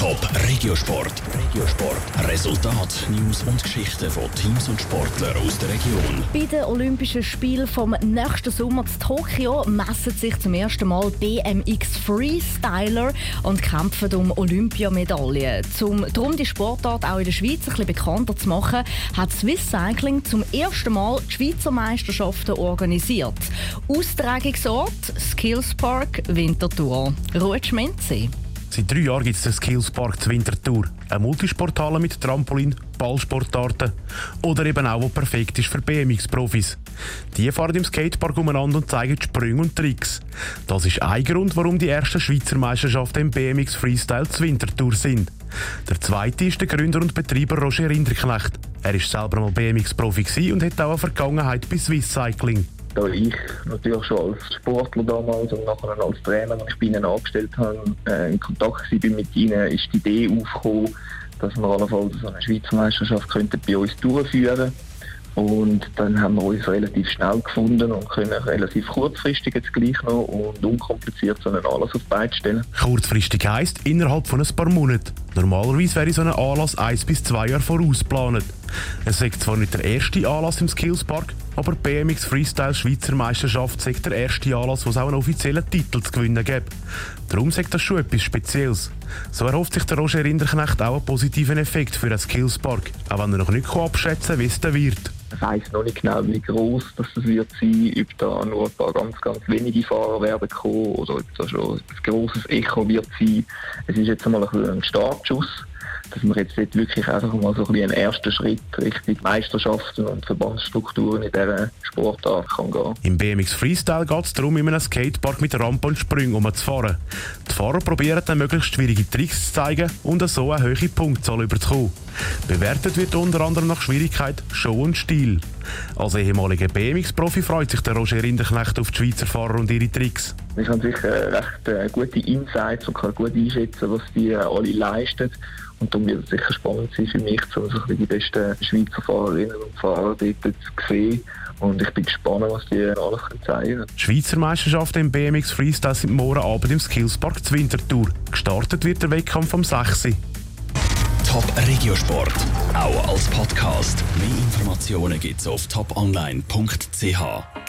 Top Regiosport. Regiosport. Resultat, News und Geschichten von Teams und Sportlern aus der Region. Bei den Olympischen Spielen vom nächsten Sommer in Tokio messen sich zum ersten Mal BMX Freestyler und kämpfen um Olympiamedaillen. Um darum die Sportart auch in der Schweiz ein bisschen bekannter zu machen, hat Swiss Cycling zum ersten Mal die Schweizer Meisterschaften organisiert. Austragungsort Skillspark Winterthur. Ruhe Schmenzi. Seit drei Jahren gibt es den Skillspark zur Winterthur. Ein Multisporthalle mit Trampolin, Ballsportarten oder eben auch, wo perfekt ist für BMX-Profis. Die fahren im Skatepark umeinander und zeigen Sprünge und Tricks. Das ist ein Grund, warum die ersten Schweizer Meisterschaften im BMX Freestyle zur Winterthur sind. Der zweite ist der Gründer und Betreiber Roger Rinderknecht. Er ist selber mal BMX-Profi und hat auch eine Vergangenheit bei Swiss Cycling da ich natürlich schon als Sportler damals und nachher als Trainer, als ich bei ihnen angestellt habe, äh, in Kontakt war mit ihnen, ist die Idee aufgekommen, dass wir allenfalls so eine Schweizer Meisterschaft könnten bei uns durchführen. Und dann haben wir uns relativ schnell gefunden und können relativ kurzfristig jetzt gleich noch und unkompliziert so einen Anlass auf die Beine stellen. Kurzfristig heisst innerhalb von ein paar Monaten. Normalerweise wäre so ein Anlass eins bis zwei Jahre vorausgeplant. Es ist zwar nicht der erste Anlass im Skillspark, aber BMX Freestyle Schweizer Meisterschaft ist der erste Anlass, wo es auch einen offiziellen Titel zu gewinnen gibt. Darum sagt das schon etwas Spezielles. So erhofft sich der Roger Rinderknecht auch einen positiven Effekt für den Skillspark, auch wenn er noch nicht abschätzen kann, wie es dann wird. Ich weiss noch nicht genau, wie groß das wird sein, ob da nur ein paar ganz, ganz wenige Fahrer werden kommen oder ob da schon ein grosses Echo wird sein. Es ist jetzt einmal ein, ein Startschuss dass man jetzt dort wirklich einfach mal so ein einen ersten Schritt Richtung Meisterschaften und Verbandsstrukturen in dieser Sportart kann gehen. Im BMX Freestyle geht es darum, in einem Skatepark mit Rampen und Sprüngen umzufahren. Die Fahrer probieren dann möglichst schwierige Tricks zu zeigen und so eine hohe Punktzahl überzukommen. Bewertet wird unter anderem nach Schwierigkeit, Show und Stil. Als ehemaliger BMX-Profi freut sich der Roger Rinderknecht auf die Schweizer Fahrer und ihre Tricks. Ich habe sicher recht äh, gute Insights und kann gut einschätzen, was die alle leisten. Und darum wird es sicher spannend sein für mich, um so die besten Schweizer Fahrerinnen und Fahrer dort zu sehen. Und ich bin gespannt, was die alles zeigen können. Die Schweizer Meisterschaft im BMX Freestyle sind morgen Abend im Skillspark zur Winterthur. Gestartet wird der Wettkampf am 6. Top Regiosport, auch als Podcast. Mehr Informationen gibt's auf toponline.ch.